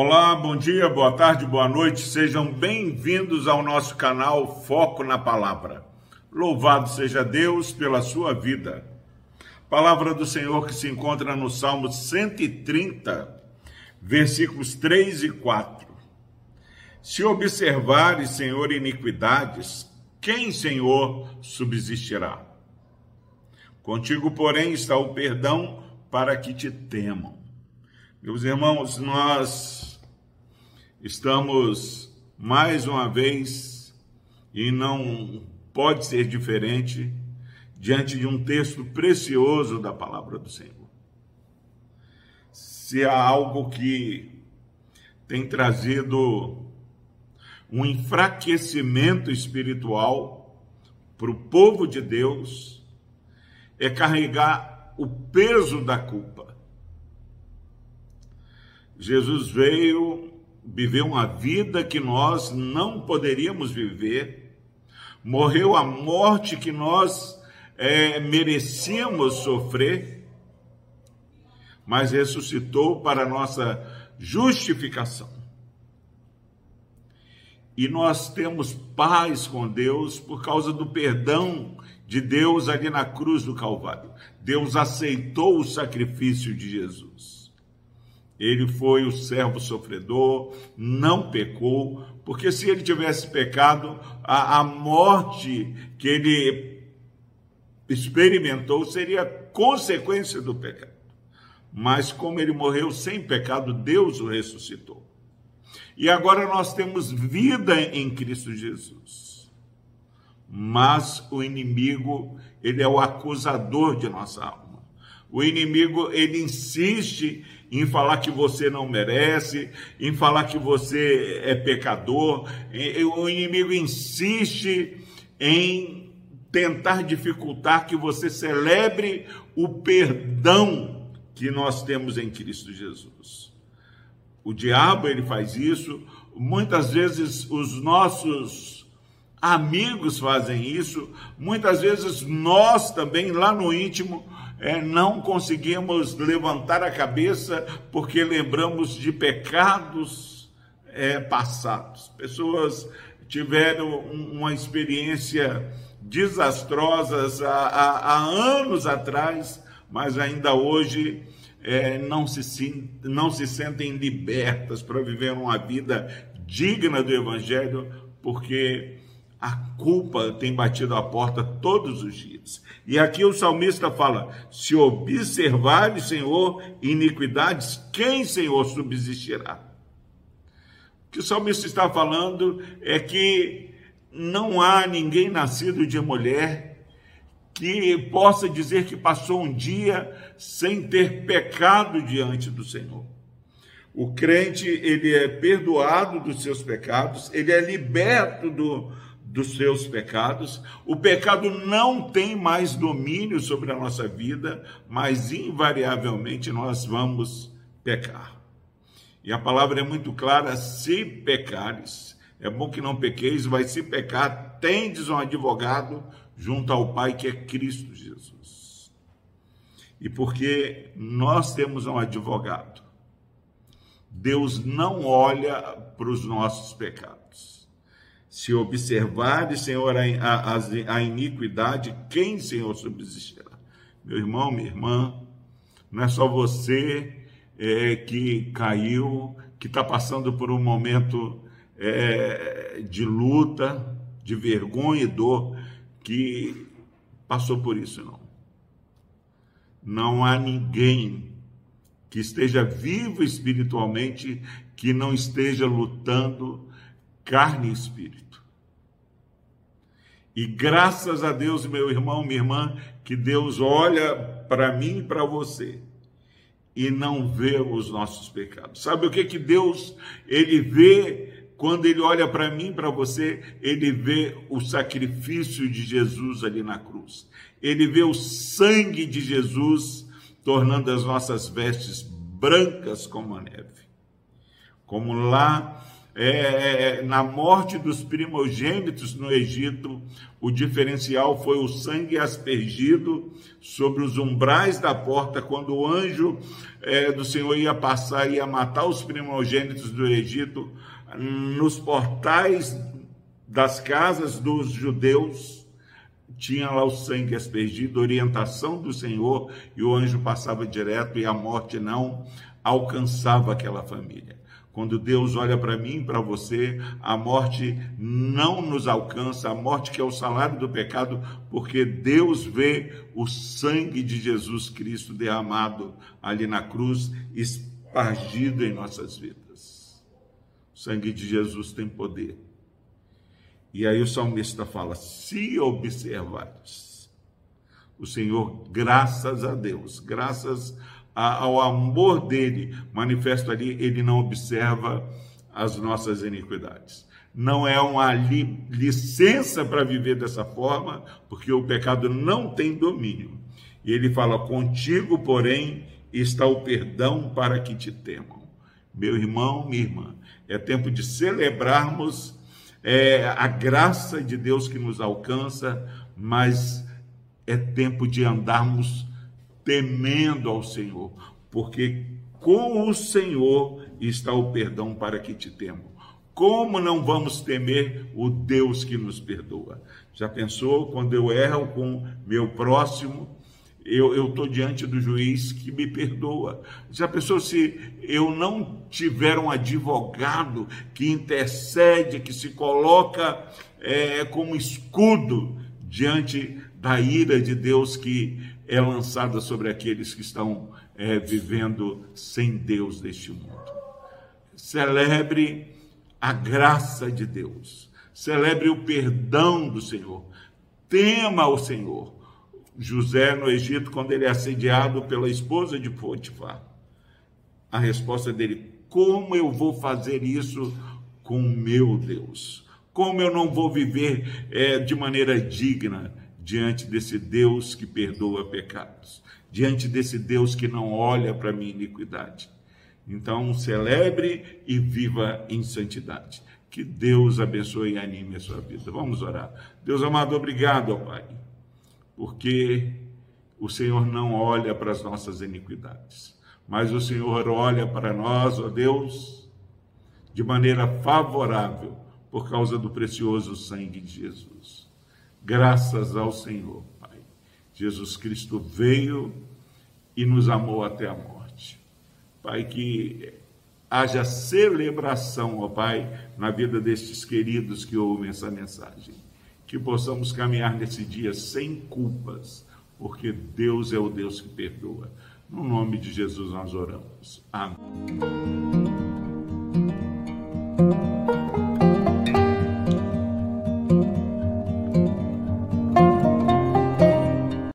Olá, bom dia, boa tarde, boa noite, sejam bem-vindos ao nosso canal Foco na Palavra. Louvado seja Deus pela sua vida. Palavra do Senhor que se encontra no Salmo 130, versículos 3 e 4. Se observares, Senhor, iniquidades, quem, Senhor, subsistirá? Contigo, porém, está o perdão para que te temam. Meus irmãos, nós estamos mais uma vez, e não pode ser diferente, diante de um texto precioso da palavra do Senhor. Se há algo que tem trazido um enfraquecimento espiritual para o povo de Deus, é carregar o peso da culpa Jesus veio viver uma vida que nós não poderíamos viver, morreu a morte que nós é, merecíamos sofrer, mas ressuscitou para nossa justificação. E nós temos paz com Deus por causa do perdão de Deus ali na cruz do Calvário. Deus aceitou o sacrifício de Jesus. Ele foi o servo sofredor, não pecou, porque se ele tivesse pecado, a, a morte que ele experimentou seria consequência do pecado. Mas como ele morreu sem pecado, Deus o ressuscitou. E agora nós temos vida em Cristo Jesus. Mas o inimigo, ele é o acusador de nossa alma. O inimigo, ele insiste em falar que você não merece, em falar que você é pecador. O inimigo insiste em tentar dificultar que você celebre o perdão que nós temos em Cristo Jesus. O diabo ele faz isso, muitas vezes os nossos amigos fazem isso, muitas vezes nós também lá no íntimo é, não conseguimos levantar a cabeça porque lembramos de pecados é, passados. Pessoas tiveram uma experiência desastrosa há, há, há anos atrás, mas ainda hoje é, não, se, não se sentem libertas para viver uma vida digna do Evangelho, porque a culpa tem batido a porta todos os dias. E aqui o salmista fala: se observares, Senhor, iniquidades, quem, Senhor, subsistirá? O que o salmista está falando é que não há ninguém nascido de mulher que possa dizer que passou um dia sem ter pecado diante do Senhor. O crente, ele é perdoado dos seus pecados, ele é liberto do, dos seus pecados. O pecado não tem mais domínio sobre a nossa vida, mas invariavelmente nós vamos pecar. E a palavra é muito clara: se pecares, é bom que não pequeis, mas se pecar, tendes um advogado junto ao Pai que é Cristo Jesus. E porque nós temos um advogado, Deus não olha para os nossos pecados. Se observares, Senhor, a, a, a iniquidade, quem, Senhor, subsistirá? Meu irmão, minha irmã, não é só você é, que caiu, que está passando por um momento é, de luta, de vergonha e dor, que passou por isso, não. Não há ninguém que esteja vivo espiritualmente que não esteja lutando carne e espírito. E graças a Deus, meu irmão, minha irmã, que Deus olha para mim e para você e não vê os nossos pecados. Sabe o que que Deus ele vê quando ele olha para mim, para você, ele vê o sacrifício de Jesus ali na cruz. Ele vê o sangue de Jesus tornando as nossas vestes brancas como a neve. Como lá é, na morte dos primogênitos no Egito, o diferencial foi o sangue aspergido sobre os umbrais da porta, quando o anjo é, do Senhor ia passar e ia matar os primogênitos do Egito, nos portais das casas dos judeus, tinha lá o sangue aspergido, orientação do Senhor, e o anjo passava direto e a morte não alcançava aquela família. Quando Deus olha para mim, para você, a morte não nos alcança, a morte que é o salário do pecado, porque Deus vê o sangue de Jesus Cristo derramado ali na cruz, espargido em nossas vidas. O sangue de Jesus tem poder. E aí o salmista fala: se observares, o Senhor, graças a Deus, graças a ao amor dele manifesto ali, ele não observa as nossas iniquidades. Não é uma li licença para viver dessa forma, porque o pecado não tem domínio. E ele fala: Contigo, porém, está o perdão para que te temam. Meu irmão, minha irmã, é tempo de celebrarmos é, a graça de Deus que nos alcança, mas é tempo de andarmos temendo ao Senhor, porque com o Senhor está o perdão para que te temo. Como não vamos temer o Deus que nos perdoa? Já pensou quando eu erro com meu próximo? Eu estou diante do juiz que me perdoa. Já pensou se eu não tiver um advogado que intercede, que se coloca é, como escudo diante da ira de Deus que é lançada sobre aqueles que estão é, vivendo sem Deus neste mundo. Celebre a graça de Deus, celebre o perdão do Senhor, tema o Senhor. José no Egito, quando ele é assediado pela esposa de Potifar, a resposta dele: Como eu vou fazer isso com meu Deus? Como eu não vou viver é, de maneira digna? diante desse Deus que perdoa pecados, diante desse Deus que não olha para minha iniquidade. Então, celebre e viva em santidade. Que Deus abençoe e anime a sua vida. Vamos orar. Deus amado, obrigado, ó Pai, porque o Senhor não olha para as nossas iniquidades, mas o Senhor olha para nós, ó Deus, de maneira favorável, por causa do precioso sangue de Jesus. Graças ao Senhor, Pai. Jesus Cristo veio e nos amou até a morte. Pai, que haja celebração, ó Pai, na vida destes queridos que ouvem essa mensagem. Que possamos caminhar nesse dia sem culpas, porque Deus é o Deus que perdoa. No nome de Jesus nós oramos. Amém.